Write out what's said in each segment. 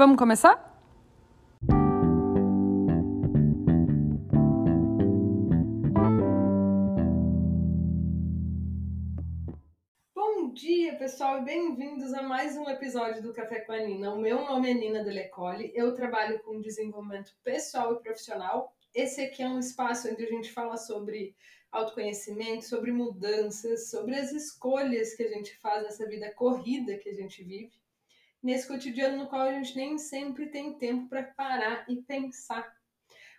Vamos começar? Bom dia, pessoal, e bem-vindos a mais um episódio do Café com a Nina. O meu nome é Nina Delecole, eu trabalho com desenvolvimento pessoal e profissional. Esse aqui é um espaço onde a gente fala sobre autoconhecimento, sobre mudanças, sobre as escolhas que a gente faz nessa vida corrida que a gente vive, nesse cotidiano no qual a gente nem sempre tem tempo para parar e pensar.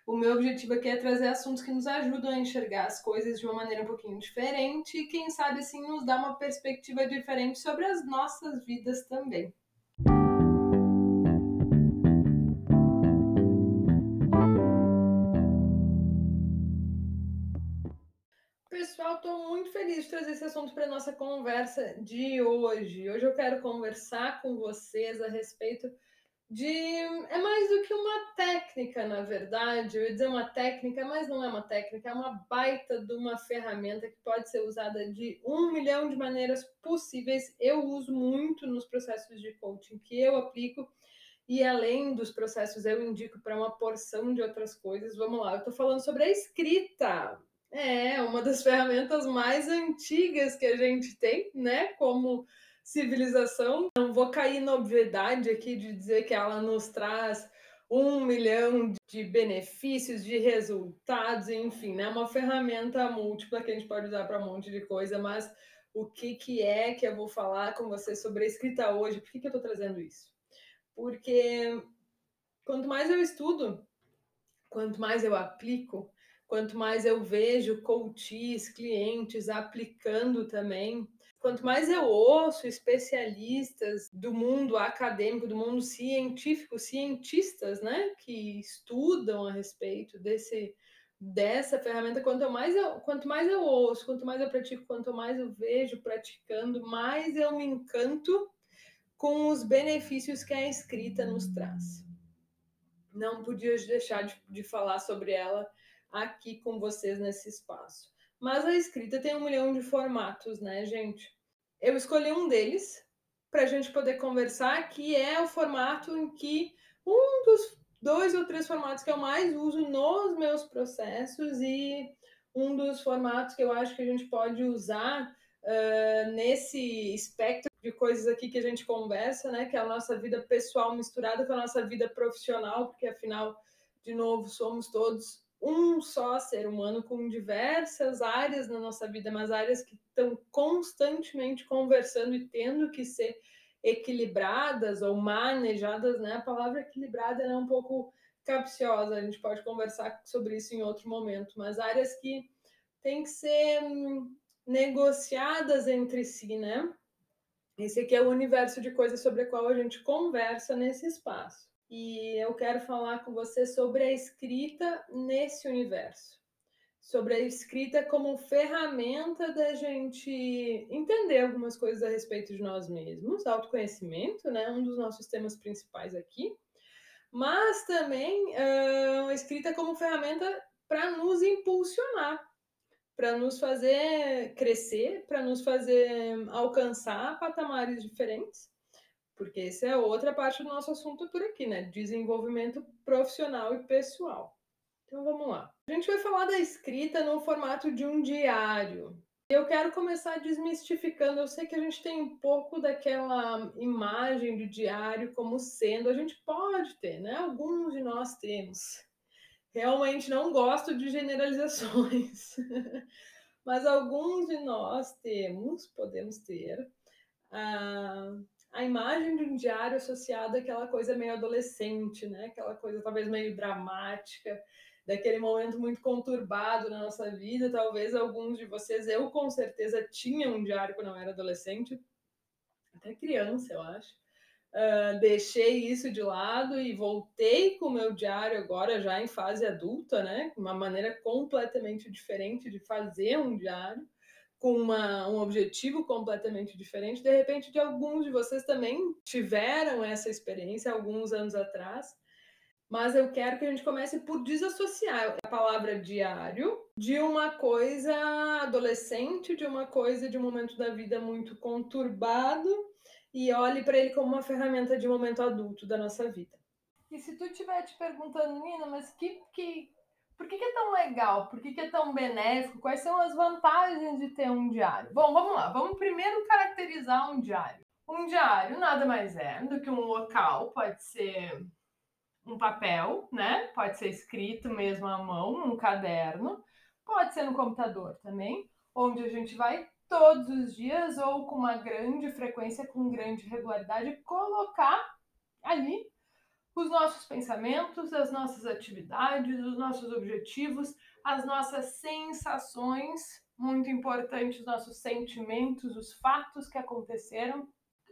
O meu objetivo aqui é trazer assuntos que nos ajudam a enxergar as coisas de uma maneira um pouquinho diferente e, quem sabe, assim, nos dá uma perspectiva diferente sobre as nossas vidas também. Feliz de trazer esse assunto para a nossa conversa de hoje. Hoje eu quero conversar com vocês a respeito de. É mais do que uma técnica, na verdade. Eu ia dizer uma técnica, mas não é uma técnica, é uma baita de uma ferramenta que pode ser usada de um milhão de maneiras possíveis. Eu uso muito nos processos de coaching que eu aplico. E além dos processos, eu indico para uma porção de outras coisas. Vamos lá, eu estou falando sobre a escrita. É, uma das ferramentas mais antigas que a gente tem, né, como civilização. Não vou cair na obviedade aqui de dizer que ela nos traz um milhão de benefícios, de resultados, enfim, né? Uma ferramenta múltipla que a gente pode usar para um monte de coisa, mas o que, que é que eu vou falar com você sobre a escrita hoje? Por que, que eu estou trazendo isso? Porque quanto mais eu estudo, quanto mais eu aplico, quanto mais eu vejo coaches, clientes aplicando também, quanto mais eu ouço especialistas do mundo acadêmico, do mundo científico, cientistas, né, que estudam a respeito desse dessa ferramenta, quanto mais eu, quanto mais eu ouço, quanto mais eu pratico, quanto mais eu vejo praticando, mais eu me encanto com os benefícios que a escrita nos traz. Não podia deixar de, de falar sobre ela aqui com vocês nesse espaço. Mas a escrita tem um milhão de formatos, né, gente? Eu escolhi um deles para a gente poder conversar, que é o formato em que um dos dois ou três formatos que eu mais uso nos meus processos e um dos formatos que eu acho que a gente pode usar uh, nesse espectro de coisas aqui que a gente conversa, né? Que é a nossa vida pessoal misturada com a nossa vida profissional, porque afinal, de novo, somos todos um só ser humano com diversas áreas na nossa vida, mas áreas que estão constantemente conversando e tendo que ser equilibradas ou manejadas, né? A palavra equilibrada é um pouco capciosa, a gente pode conversar sobre isso em outro momento, mas áreas que têm que ser hum, negociadas entre si, né? Esse aqui é o universo de coisas sobre a qual a gente conversa nesse espaço e eu quero falar com você sobre a escrita nesse universo. Sobre a escrita como ferramenta da gente entender algumas coisas a respeito de nós mesmos, autoconhecimento, né? Um dos nossos temas principais aqui. Mas também uh, a escrita como ferramenta para nos impulsionar, para nos fazer crescer, para nos fazer alcançar patamares diferentes porque essa é outra parte do nosso assunto por aqui, né? Desenvolvimento profissional e pessoal. Então vamos lá. A gente vai falar da escrita no formato de um diário. Eu quero começar desmistificando. Eu sei que a gente tem um pouco daquela imagem de diário como sendo, a gente pode ter, né? Alguns de nós temos. Realmente não gosto de generalizações, mas alguns de nós temos, podemos ter, ah, a imagem de um diário associada àquela coisa meio adolescente, né? Aquela coisa talvez meio dramática, daquele momento muito conturbado na nossa vida. Talvez alguns de vocês, eu com certeza tinha um diário quando eu era adolescente, até criança, eu acho. Uh, deixei isso de lado e voltei com o meu diário agora já em fase adulta, né? Uma maneira completamente diferente de fazer um diário com uma, um objetivo completamente diferente. De repente, de alguns de vocês também tiveram essa experiência alguns anos atrás. Mas eu quero que a gente comece por desassociar a palavra diário de uma coisa adolescente, de uma coisa de um momento da vida muito conturbado e olhe para ele como uma ferramenta de momento adulto da nossa vida. E se tu estiver te perguntando, Nina, mas que, que, por que, que é tão legal? Por que, que é tão benéfico? Quais são as vantagens de ter um diário? Bom, vamos lá. Vamos primeiro caracterizar um diário. Um diário nada mais é do que um local, pode ser um papel, né? Pode ser escrito mesmo à mão, num caderno, pode ser no computador também, onde a gente vai todos os dias ou com uma grande frequência, com grande regularidade, colocar ali os nossos pensamentos, as nossas atividades, os nossos objetivos, as nossas sensações, muito importante, os nossos sentimentos, os fatos que aconteceram.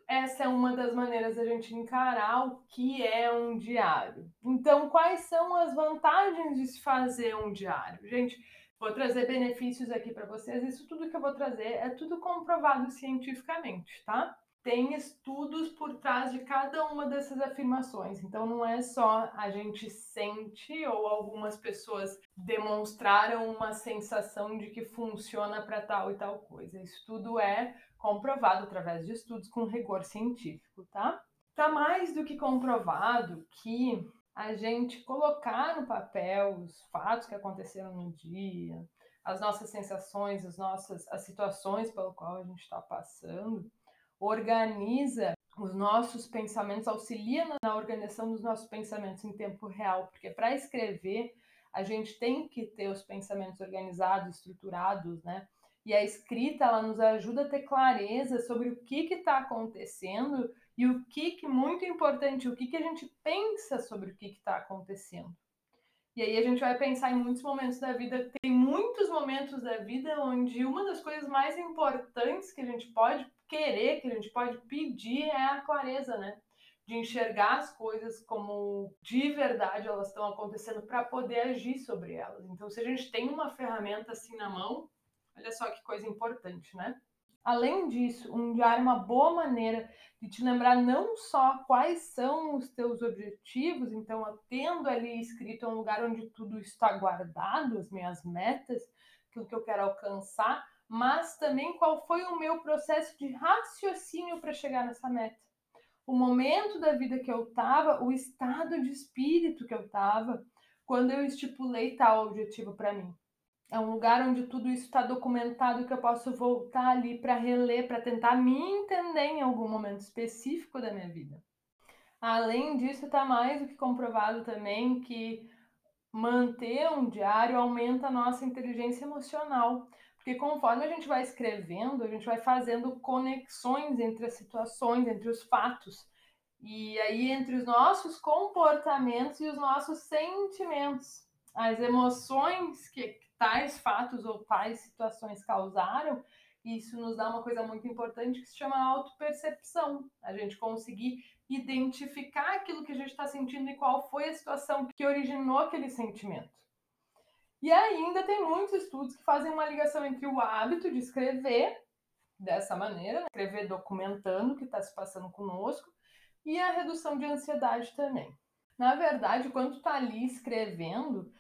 Essa é uma das maneiras da gente encarar o que é um diário. Então, quais são as vantagens de se fazer um diário? Gente, Vou trazer benefícios aqui para vocês. Isso tudo que eu vou trazer é tudo comprovado cientificamente, tá? Tem estudos por trás de cada uma dessas afirmações. Então não é só a gente sente ou algumas pessoas demonstraram uma sensação de que funciona para tal e tal coisa. Isso tudo é comprovado através de estudos com rigor científico, tá? Tá mais do que comprovado que a gente colocar no papel os fatos que aconteceram no dia, as nossas sensações, as nossas as situações pelo qual a gente está passando, organiza os nossos pensamentos, auxilia na organização dos nossos pensamentos em tempo real, porque para escrever a gente tem que ter os pensamentos organizados, estruturados, né? E a escrita ela nos ajuda a ter clareza sobre o que está acontecendo e o que, que muito importante, o que, que a gente pensa sobre o que está acontecendo. E aí a gente vai pensar em muitos momentos da vida. Tem muitos momentos da vida onde uma das coisas mais importantes que a gente pode querer, que a gente pode pedir é a clareza, né? De enxergar as coisas como de verdade elas estão acontecendo para poder agir sobre elas. Então, se a gente tem uma ferramenta assim na mão, olha só que coisa importante, né? Além disso, um diário é uma boa maneira de te lembrar não só quais são os teus objetivos, então, tendo ali escrito um lugar onde tudo está guardado, as minhas metas, aquilo que eu quero alcançar, mas também qual foi o meu processo de raciocínio para chegar nessa meta. O momento da vida que eu estava, o estado de espírito que eu estava, quando eu estipulei tal objetivo para mim. É um lugar onde tudo isso está documentado que eu posso voltar ali para reler, para tentar me entender em algum momento específico da minha vida. Além disso, está mais do que comprovado também que manter um diário aumenta a nossa inteligência emocional. Porque conforme a gente vai escrevendo, a gente vai fazendo conexões entre as situações, entre os fatos. E aí, entre os nossos comportamentos e os nossos sentimentos. As emoções que, tais fatos ou tais situações causaram, isso nos dá uma coisa muito importante que se chama autopercepção. A gente conseguir identificar aquilo que a gente está sentindo e qual foi a situação que originou aquele sentimento. E ainda tem muitos estudos que fazem uma ligação entre o hábito de escrever dessa maneira, né? escrever documentando o que está se passando conosco, e a redução de ansiedade também. Na verdade, quando tu está ali escrevendo,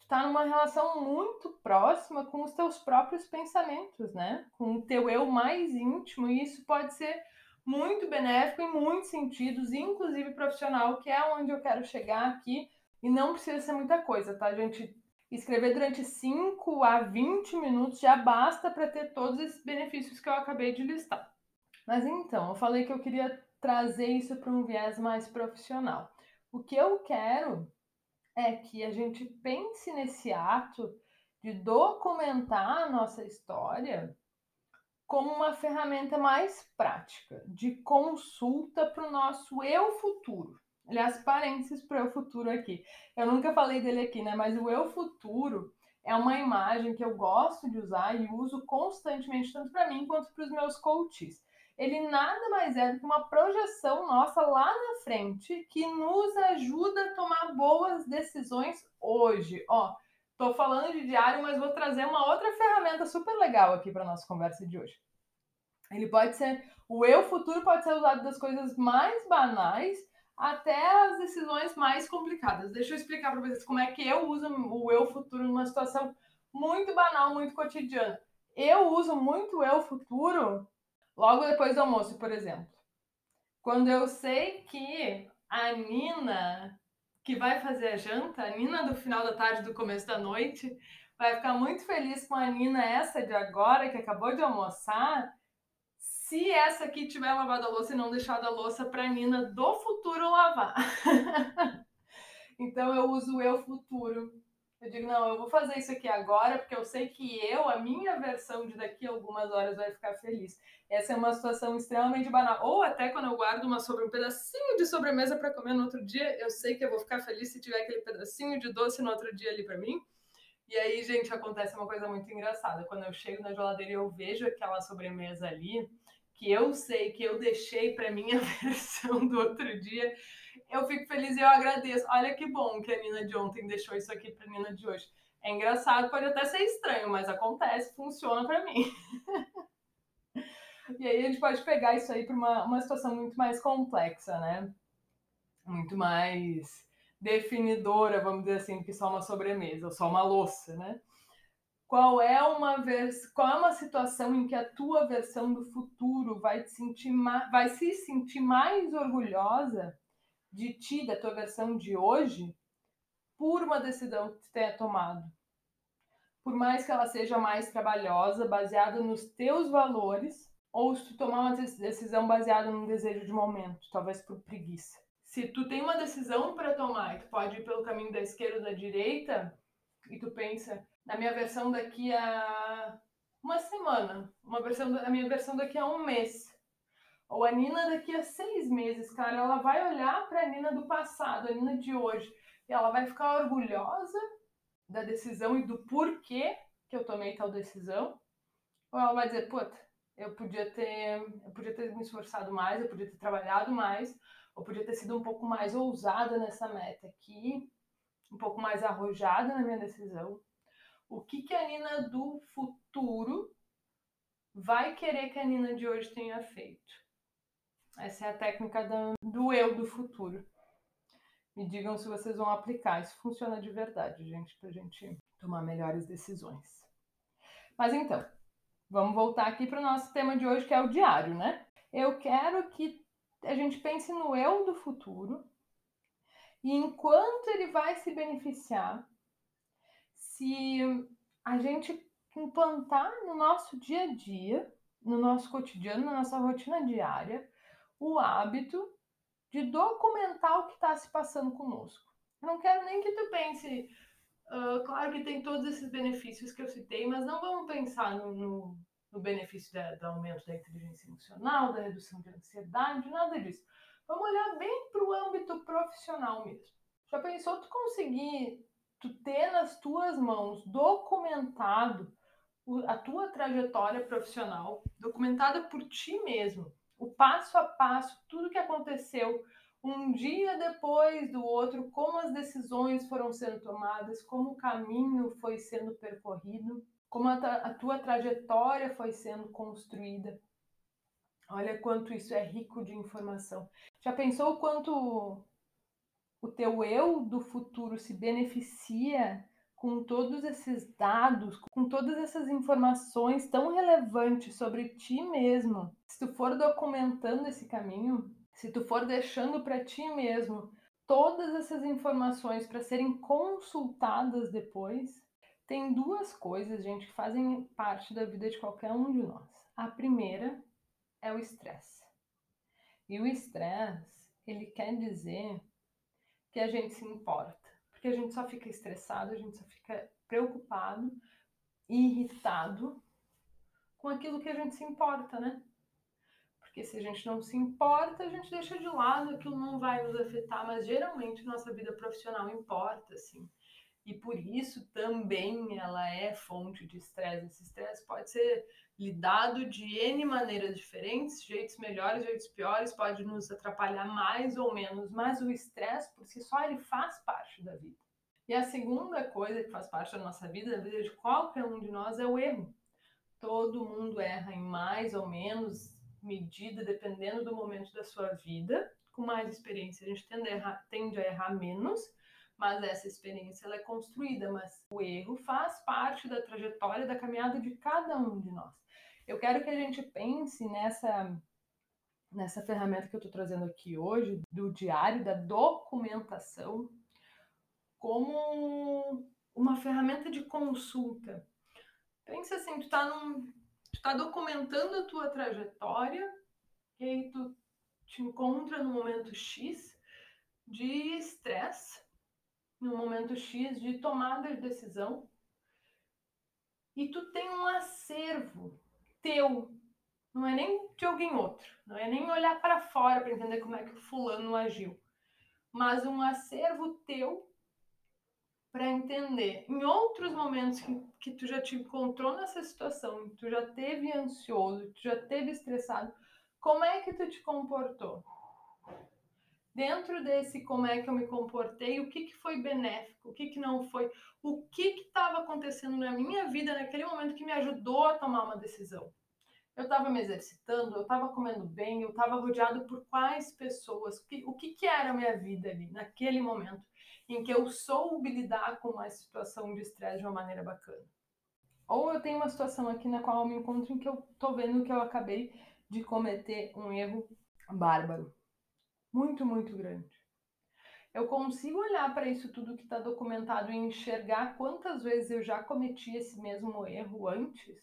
está numa relação muito próxima com os teus próprios pensamentos, né? Com o teu eu mais íntimo, e isso pode ser muito benéfico em muitos sentidos, inclusive profissional, que é onde eu quero chegar aqui, e não precisa ser muita coisa, tá, gente? Escrever durante 5 a 20 minutos já basta para ter todos esses benefícios que eu acabei de listar. Mas então, eu falei que eu queria trazer isso para um viés mais profissional. O que eu quero é que a gente pense nesse ato de documentar a nossa história como uma ferramenta mais prática de consulta para o nosso eu futuro. Aliás, parênteses para o eu futuro aqui. Eu nunca falei dele aqui, né? Mas o eu futuro é uma imagem que eu gosto de usar e uso constantemente, tanto para mim quanto para os meus coaches ele nada mais é do que uma projeção nossa lá na frente que nos ajuda a tomar boas decisões hoje. Ó, tô falando de diário, mas vou trazer uma outra ferramenta super legal aqui para nossa conversa de hoje. Ele pode ser o eu futuro pode ser usado das coisas mais banais até as decisões mais complicadas. Deixa eu explicar para vocês como é que eu uso o eu futuro numa situação muito banal, muito cotidiana. Eu uso muito eu futuro logo depois do almoço, por exemplo. Quando eu sei que a Nina, que vai fazer a janta, a Nina do final da tarde, do começo da noite, vai ficar muito feliz com a Nina essa de agora, que acabou de almoçar, se essa aqui tiver lavado a louça e não deixado a louça para a Nina do futuro lavar. então eu uso o eu futuro. Eu digo, não, eu vou fazer isso aqui agora, porque eu sei que eu, a minha versão de daqui a algumas horas, vai ficar feliz. Essa é uma situação extremamente banal. Ou até quando eu guardo uma sobre, um pedacinho de sobremesa para comer no outro dia, eu sei que eu vou ficar feliz se tiver aquele pedacinho de doce no outro dia ali para mim. E aí, gente, acontece uma coisa muito engraçada. Quando eu chego na geladeira e eu vejo aquela sobremesa ali, que eu sei que eu deixei para minha versão do outro dia, eu fico feliz e eu agradeço. Olha que bom que a Nina de ontem deixou isso aqui para a Nina de hoje. É engraçado, pode até ser estranho, mas acontece, funciona para mim. e aí a gente pode pegar isso aí para uma, uma situação muito mais complexa, né? Muito mais definidora, vamos dizer assim, que só uma sobremesa, ou só uma louça, né? Qual é uma vers... qual é uma situação em que a tua versão do futuro vai te sentir ma... vai se sentir mais orgulhosa de ti, da tua versão de hoje, por uma decisão que tu tenha tomado. Por mais que ela seja mais trabalhosa, baseada nos teus valores, ou se tu tomar uma decisão baseada num desejo de momento, talvez por preguiça. Se tu tem uma decisão para tomar e tu pode ir pelo caminho da esquerda ou da direita, e tu pensa, na minha versão daqui a uma semana, uma versão, a minha versão daqui a um mês, ou a Nina daqui a seis meses, cara, ela vai olhar para a Nina do passado, a Nina de hoje, e ela vai ficar orgulhosa da decisão e do porquê que eu tomei tal decisão, ou ela vai dizer, puta, eu podia ter, eu podia ter me esforçado mais, eu podia ter trabalhado mais, ou podia ter sido um pouco mais ousada nessa meta aqui, um pouco mais arrojada na minha decisão. O que, que a Nina do futuro vai querer que a Nina de hoje tenha feito? Essa é a técnica do, eu do futuro. Me digam se vocês vão aplicar. Isso funciona de verdade, gente, pra gente tomar melhores decisões. Mas então, vamos voltar aqui para o nosso tema de hoje, que é o diário, né? Eu quero que a gente pense no eu do futuro e enquanto ele vai se beneficiar, se a gente implantar no nosso dia a dia, no nosso cotidiano, na nossa rotina diária, o hábito de documentar o que está se passando conosco. Eu não quero nem que tu pense, uh, claro que tem todos esses benefícios que eu citei, mas não vamos pensar no, no, no benefício da, do aumento da inteligência emocional, da redução de ansiedade, nada disso. Vamos olhar bem para o âmbito profissional mesmo. Já pensou tu conseguir, tu ter nas tuas mãos documentado a tua trajetória profissional, documentada por ti mesmo, o passo a passo, tudo que aconteceu um dia depois do outro, como as decisões foram sendo tomadas, como o caminho foi sendo percorrido, como a, a tua trajetória foi sendo construída. Olha quanto isso é rico de informação. Já pensou o quanto o teu eu do futuro se beneficia com todos esses dados, com todas essas informações tão relevantes sobre ti mesmo, se tu for documentando esse caminho, se tu for deixando para ti mesmo todas essas informações para serem consultadas depois, tem duas coisas, gente, que fazem parte da vida de qualquer um de nós. A primeira é o estresse. E o estresse, ele quer dizer que a gente se importa porque a gente só fica estressado, a gente só fica preocupado, irritado com aquilo que a gente se importa, né? Porque se a gente não se importa, a gente deixa de lado, aquilo não vai nos afetar, mas geralmente nossa vida profissional importa, assim. E por isso também ela é fonte de estresse. Esse estresse pode ser lidado de N maneiras diferentes, jeitos melhores, jeitos piores, pode nos atrapalhar mais ou menos, mas o estresse por si só ele faz parte da vida. E a segunda coisa que faz parte da nossa vida, da vida de qualquer um de nós, é o erro. Todo mundo erra em mais ou menos medida, dependendo do momento da sua vida. Com mais experiência, a gente tende a errar, tende a errar menos, mas essa experiência ela é construída, mas o erro faz parte da trajetória, da caminhada de cada um de nós. Eu quero que a gente pense nessa nessa ferramenta que eu estou trazendo aqui hoje, do diário, da documentação, como uma ferramenta de consulta. Pensa assim, tu está tu tá documentando a tua trajetória, e aí tu te encontra no momento X de estresse, no momento X de tomada de decisão, e tu tem um acervo teu, não é nem de alguém outro, não é nem olhar para fora para entender como é que o fulano agiu, mas um acervo teu para entender em outros momentos que, que tu já te encontrou nessa situação, tu já teve ansioso, tu já teve estressado, como é que tu te comportou? Dentro desse como é que eu me comportei, o que, que foi benéfico, o que, que não foi, o que estava acontecendo na minha vida naquele momento que me ajudou a tomar uma decisão. Eu estava me exercitando, eu estava comendo bem, eu estava rodeado por quais pessoas, o que, o que, que era a minha vida ali, naquele momento em que eu soube lidar com uma situação de estresse de uma maneira bacana. Ou eu tenho uma situação aqui na qual eu me encontro em que eu tô vendo que eu acabei de cometer um erro bárbaro. Muito, muito grande. Eu consigo olhar para isso tudo que está documentado e enxergar quantas vezes eu já cometi esse mesmo erro antes,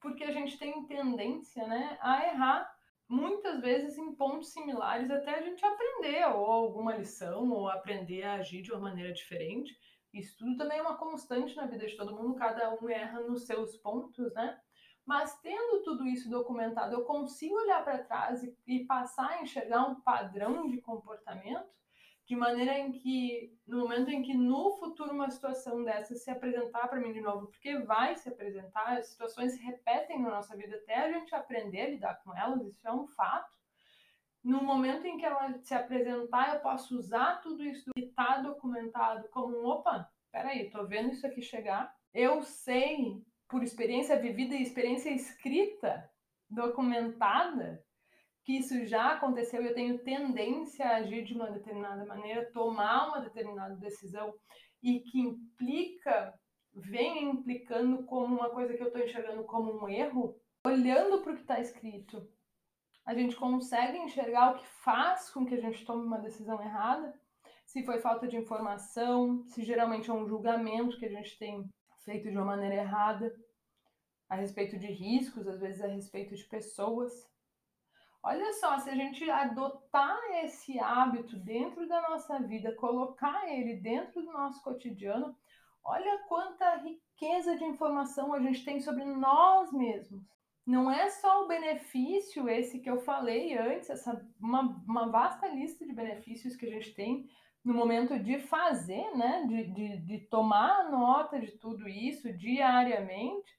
porque a gente tem tendência né, a errar muitas vezes em pontos similares até a gente aprender ou alguma lição ou aprender a agir de uma maneira diferente. Isso tudo também é uma constante na vida de todo mundo, cada um erra nos seus pontos, né? Mas tendo tudo isso documentado, eu consigo olhar para trás e, e, passar a enxergar um padrão de comportamento de maneira em que, no momento em que no futuro uma situação dessa se apresentar para mim de novo, porque vai se apresentar, as situações se repetem na nossa vida até a gente aprender a lidar com elas, isso é um fato. No momento em que ela se apresentar, eu posso usar tudo isso que está documentado como um opa, peraí, estou vendo isso aqui chegar, eu sei por experiência vivida e experiência escrita, documentada, que isso já aconteceu eu tenho tendência a agir de uma determinada maneira, tomar uma determinada decisão e que implica, vem implicando como uma coisa que eu estou enxergando como um erro, olhando para o que está escrito, a gente consegue enxergar o que faz com que a gente tome uma decisão errada, se foi falta de informação, se geralmente é um julgamento que a gente tem feito de uma maneira errada, a respeito de riscos, às vezes a respeito de pessoas. Olha só, se a gente adotar esse hábito dentro da nossa vida, colocar ele dentro do nosso cotidiano, olha quanta riqueza de informação a gente tem sobre nós mesmos. Não é só o benefício esse que eu falei antes, essa uma, uma vasta lista de benefícios que a gente tem no momento de fazer, né? De, de, de tomar nota de tudo isso diariamente,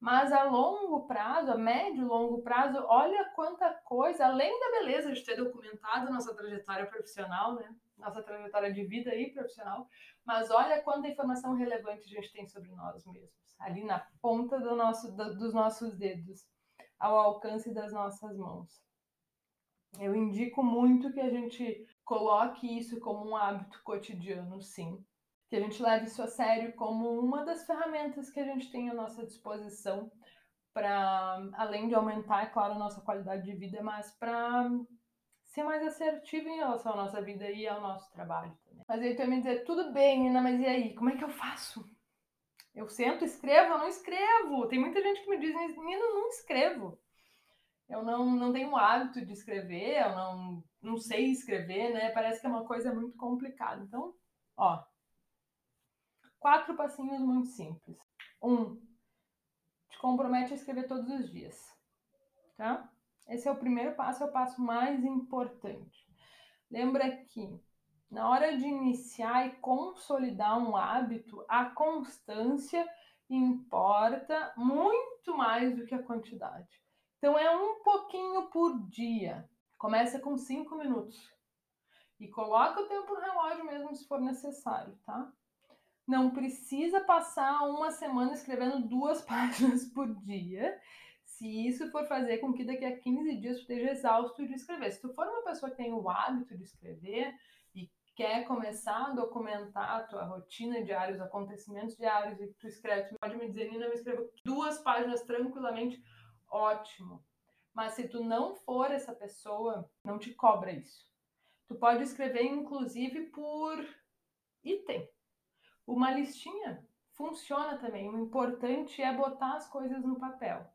mas a longo prazo, a médio e longo prazo, olha quanta coisa, além da beleza de ter documentado nossa trajetória profissional, né? Nossa trajetória de vida e profissional, mas olha quanta informação relevante a gente tem sobre nós mesmos, ali na ponta do nosso, do, dos nossos dedos, ao alcance das nossas mãos. Eu indico muito que a gente coloque isso como um hábito cotidiano, sim. Que a gente leve isso a sério como uma das ferramentas que a gente tem à nossa disposição para, além de aumentar, é claro, a nossa qualidade de vida, mas para ser mais assertivo em relação à nossa vida e ao nosso trabalho também. Mas aí tu vai me dizer, tudo bem, Nina, mas e aí? Como é que eu faço? Eu sento, escrevo, eu não escrevo. Tem muita gente que me diz, Nina, não escrevo eu não, não tenho o hábito de escrever, eu não, não sei escrever, né? Parece que é uma coisa muito complicada. Então, ó, quatro passinhos muito simples. Um, te compromete a escrever todos os dias, tá? Esse é o primeiro passo, é o passo mais importante. Lembra que na hora de iniciar e consolidar um hábito, a constância importa muito mais do que a quantidade. Então é um pouquinho por dia. Começa com cinco minutos. E coloca o tempo no relógio mesmo se for necessário, tá? Não precisa passar uma semana escrevendo duas páginas por dia. Se isso for fazer com que daqui a 15 dias tu esteja exausto de escrever. Se tu for uma pessoa que tem o hábito de escrever e quer começar a documentar a tua rotina diária, os acontecimentos diários e tu escreve, tu pode me dizer, Nina, eu escrevo duas páginas tranquilamente ótimo. Mas se tu não for essa pessoa, não te cobra isso. Tu pode escrever, inclusive, por item. Uma listinha funciona também. O importante é botar as coisas no papel.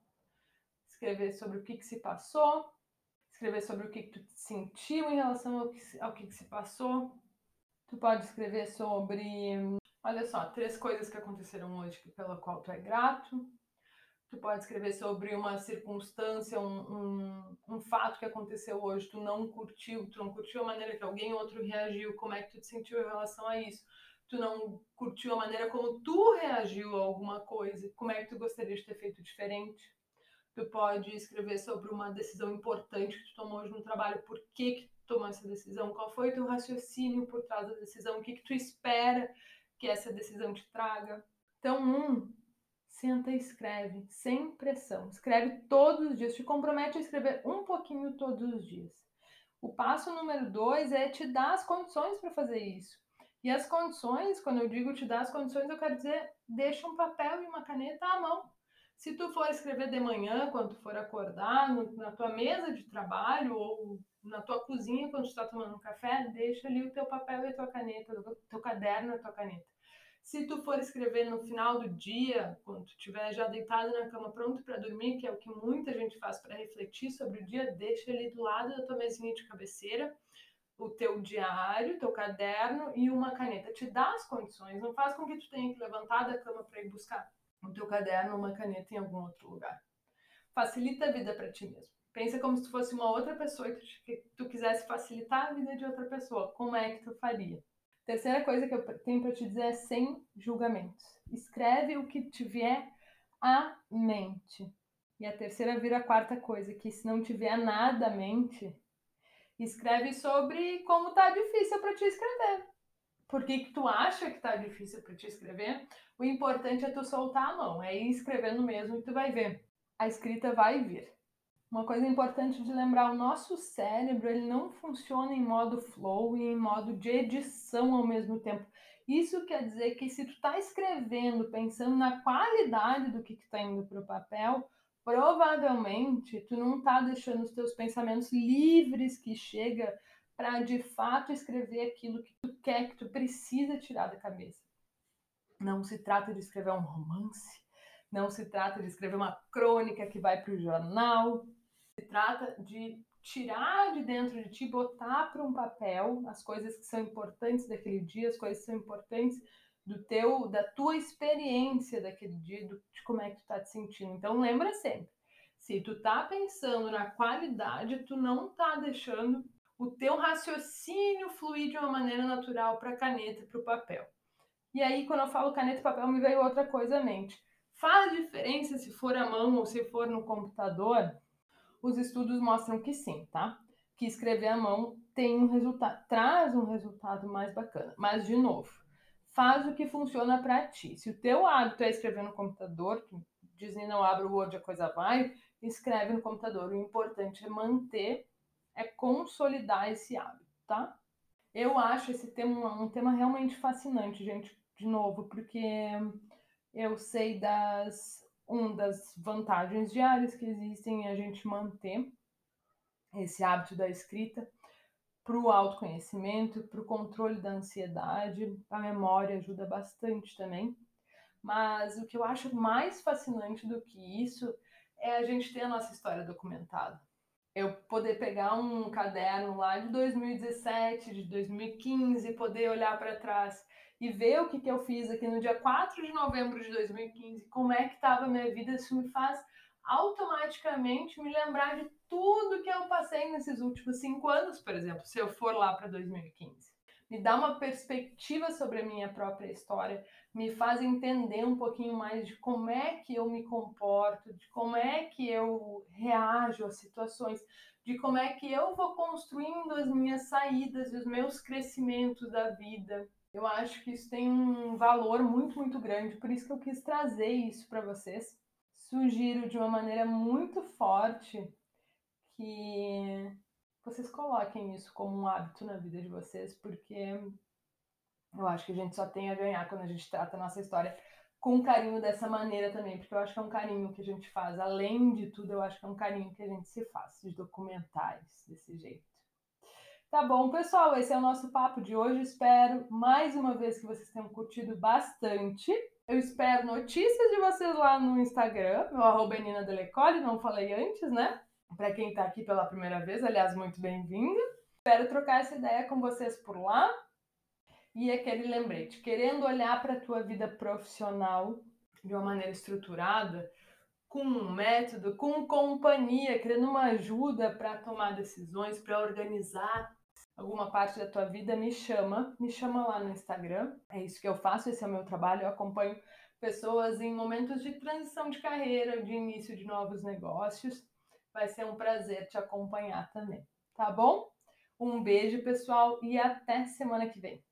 Escrever sobre o que, que se passou, escrever sobre o que, que tu sentiu em relação ao que, ao que, que se passou. Tu pode escrever sobre, olha só, três coisas que aconteceram hoje pela qual tu é grato. Tu pode escrever sobre uma circunstância, um, um, um, fato que aconteceu hoje, tu não curtiu, tu não curtiu a maneira que alguém outro reagiu, como é que tu te sentiu em relação a isso? Tu não curtiu a maneira como tu reagiu a alguma coisa, como é que tu gostaria de ter feito diferente? Tu pode escrever sobre uma decisão importante que tu tomou hoje no trabalho, por que, que tu tomou essa decisão, qual foi o teu raciocínio por trás da decisão, o que, que tu espera que essa decisão te traga. Então, um, Senta e escreve, sem pressão. Escreve todos os dias. Te compromete a escrever um pouquinho todos os dias. O passo número dois é te dar as condições para fazer isso. E as condições, quando eu digo te dar as condições, eu quero dizer, deixa um papel e uma caneta à mão. Se tu for escrever de manhã, quando tu for acordar, no, na tua mesa de trabalho ou na tua cozinha, quando tu está tomando um café, deixa ali o teu papel e a tua caneta, o teu caderno e a tua caneta. Se tu for escrever no final do dia, quando tu estiver já deitado na cama pronto para dormir, que é o que muita gente faz para refletir sobre o dia, deixa ali do lado da tua mesinha de cabeceira o teu diário, teu caderno e uma caneta. Te dá as condições, não faz com que tu tenha que levantar da cama para ir buscar o teu caderno ou uma caneta em algum outro lugar. Facilita a vida para ti mesmo. Pensa como se tu fosse uma outra pessoa e tu, tu quisesse facilitar a vida de outra pessoa. Como é que tu faria? Terceira coisa que eu tenho para te dizer é sem julgamentos. Escreve o que te vier à mente. E a terceira vira a quarta coisa, que se não tiver nada à mente, escreve sobre como tá difícil para te escrever. Por que, que tu acha que tá difícil para te escrever? O importante é tu soltar a mão, é ir escrevendo mesmo e tu vai ver. A escrita vai vir. Uma coisa importante de lembrar, o nosso cérebro ele não funciona em modo flow e em modo de edição ao mesmo tempo. Isso quer dizer que se tu está escrevendo pensando na qualidade do que está indo para o papel, provavelmente tu não está deixando os teus pensamentos livres que chega para de fato escrever aquilo que tu quer, que tu precisa tirar da cabeça. Não se trata de escrever um romance, não se trata de escrever uma crônica que vai para o jornal, se trata de tirar de dentro de ti, botar para um papel as coisas que são importantes daquele dia, as coisas que são importantes do teu, da tua experiência daquele dia, do, de como é que tu tá te sentindo. Então lembra sempre, se tu tá pensando na qualidade, tu não tá deixando o teu raciocínio fluir de uma maneira natural para a caneta, para o papel. E aí, quando eu falo caneta e papel, me veio outra coisa à mente. Faz diferença se for à mão ou se for no computador? Os estudos mostram que sim, tá? Que escrever à mão tem um resultado, traz um resultado mais bacana. Mas, de novo, faz o que funciona para ti. Se o teu hábito é escrever no computador, que dizem não abre o Word, a coisa vai, escreve no computador. O importante é manter, é consolidar esse hábito, tá? Eu acho esse tema um tema realmente fascinante, gente, de novo, porque eu sei das uma das vantagens diárias que existem é a gente manter esse hábito da escrita para o autoconhecimento, para o controle da ansiedade, a memória ajuda bastante também. Mas o que eu acho mais fascinante do que isso é a gente ter a nossa história documentada. Eu poder pegar um caderno lá de 2017, de 2015, poder olhar para trás e ver o que, que eu fiz aqui no dia 4 de novembro de 2015, como é que estava a minha vida, isso me faz automaticamente me lembrar de tudo que eu passei nesses últimos cinco anos, por exemplo, se eu for lá para 2015. Me dá uma perspectiva sobre a minha própria história, me faz entender um pouquinho mais de como é que eu me comporto, de como é que eu reajo às situações, de como é que eu vou construindo as minhas saídas e os meus crescimentos da vida. Eu acho que isso tem um valor muito, muito grande, por isso que eu quis trazer isso para vocês. Sugiro de uma maneira muito forte que vocês coloquem isso como um hábito na vida de vocês, porque eu acho que a gente só tem a ganhar quando a gente trata a nossa história com carinho dessa maneira também, porque eu acho que é um carinho que a gente faz. Além de tudo, eu acho que é um carinho que a gente se faz, de documentários desse jeito. Tá bom, pessoal, esse é o nosso papo de hoje. Espero mais uma vez que vocês tenham curtido bastante. Eu espero notícias de vocês lá no Instagram, meu arroba Nina Delecole, não falei antes, né? Para quem está aqui pela primeira vez, aliás, muito bem-vindo. Espero trocar essa ideia com vocês por lá. E aquele lembrete, querendo olhar para a tua vida profissional de uma maneira estruturada, com um método, com companhia, querendo uma ajuda para tomar decisões, para organizar alguma parte da tua vida, me chama, me chama lá no Instagram. É isso que eu faço, esse é o meu trabalho, eu acompanho pessoas em momentos de transição de carreira, de início de novos negócios. Vai ser um prazer te acompanhar também, tá bom? Um beijo, pessoal, e até semana que vem.